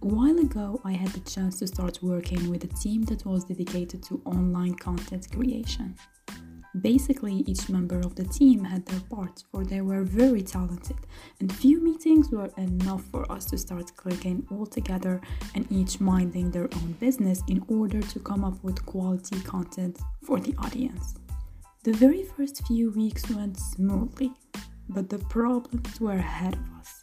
while ago, I had the chance to start working with a team that was dedicated to online content creation. Basically, each member of the team had their part, for they were very talented, and few meetings were enough for us to start clicking all together and each minding their own business in order to come up with quality content for the audience. The very first few weeks went smoothly, but the problems were ahead of us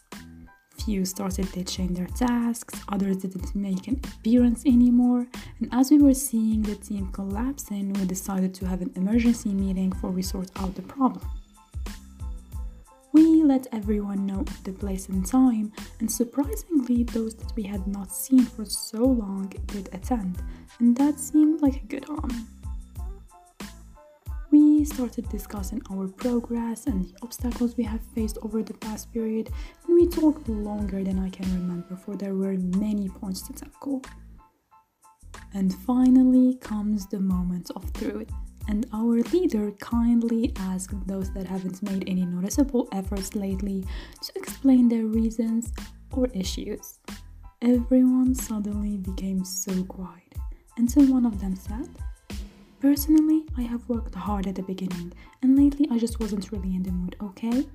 few started ditching their tasks, others didn't make an appearance anymore, and as we were seeing the team collapsing, we decided to have an emergency meeting for we sort out the problem. We let everyone know of the place and time, and surprisingly, those that we had not seen for so long did attend, and that seemed like a good omen we started discussing our progress and the obstacles we have faced over the past period, and we talked longer than I can remember, for there were many points to tackle. And finally comes the moment of truth, and our leader kindly asked those that haven't made any noticeable efforts lately to explain their reasons or issues. Everyone suddenly became so quiet until one of them said, Personally, I have worked hard at the beginning, and lately I just wasn't really in the mood, okay?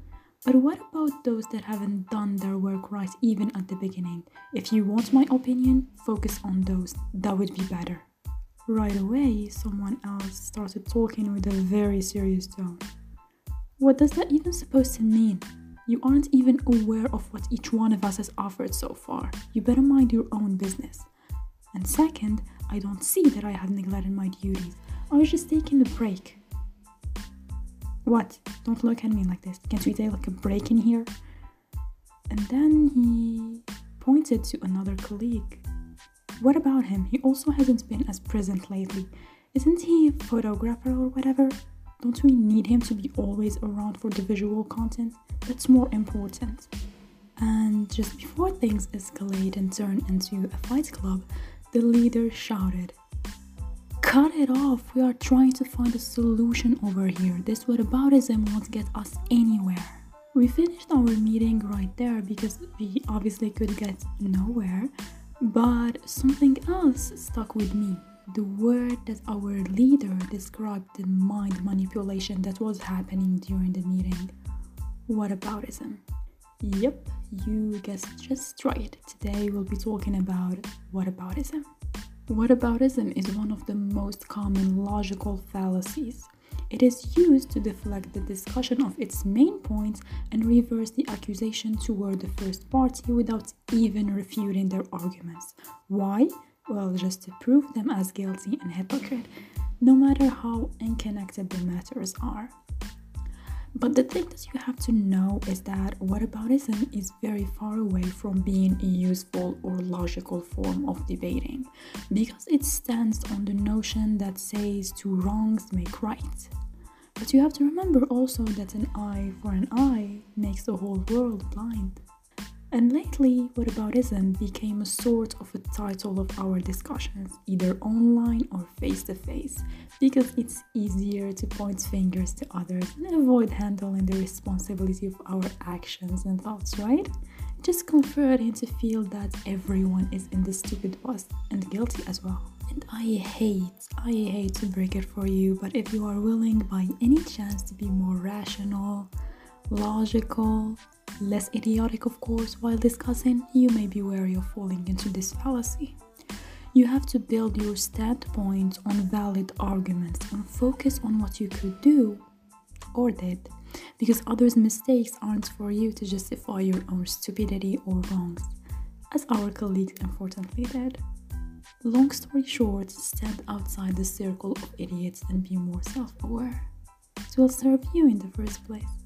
But what about those that haven't done their work right even at the beginning? If you want my opinion, focus on those. That would be better. Right away, someone else started talking with a very serious tone. What does that even supposed to mean? You aren't even aware of what each one of us has offered so far. You better mind your own business. And second, I don't see that I have neglected my duties. I was just taking a break. What? Don't look at me like this. Can't we take like a break in here? And then he pointed to another colleague. What about him? He also hasn't been as present lately. Isn't he a photographer or whatever? Don't we need him to be always around for the visual content? That's more important. And just before things escalate and turn into a fight club, the leader shouted, Cut it off. We are trying to find a solution over here. This whataboutism won't get us anywhere. We finished our meeting right there because we obviously could get nowhere, but something else stuck with me. The word that our leader described the mind manipulation that was happening during the meeting. Whataboutism. Yep, you guessed just right. Today we'll be talking about whataboutism. Whataboutism is one of the most common logical fallacies. It is used to deflect the discussion of its main points and reverse the accusation toward the first party without even refuting their arguments. Why? Well, just to prove them as guilty and hypocrite, no matter how unconnected the matters are. But the thing that you have to know is that whataboutism is very far away from being a useful or logical form of debating because it stands on the notion that says two wrongs make right. But you have to remember also that an eye for an eye makes the whole world blind. And lately, whataboutism became a sort of a title of our discussions, either online or face to face, because it's easier to point fingers to others and avoid handling the responsibility of our actions and thoughts, right? Just comforting to feel that everyone is in the stupid bus and guilty as well. And I hate, I hate to break it for you, but if you are willing by any chance to be more rational, logical, less idiotic, of course, while discussing, you may be wary of falling into this fallacy. You have to build your standpoint on valid arguments and focus on what you could do or did, because others' mistakes aren't for you to justify your own stupidity or wrongs, as our colleagues unfortunately did. Long story short, stand outside the circle of idiots and be more self aware. It will serve you in the first place.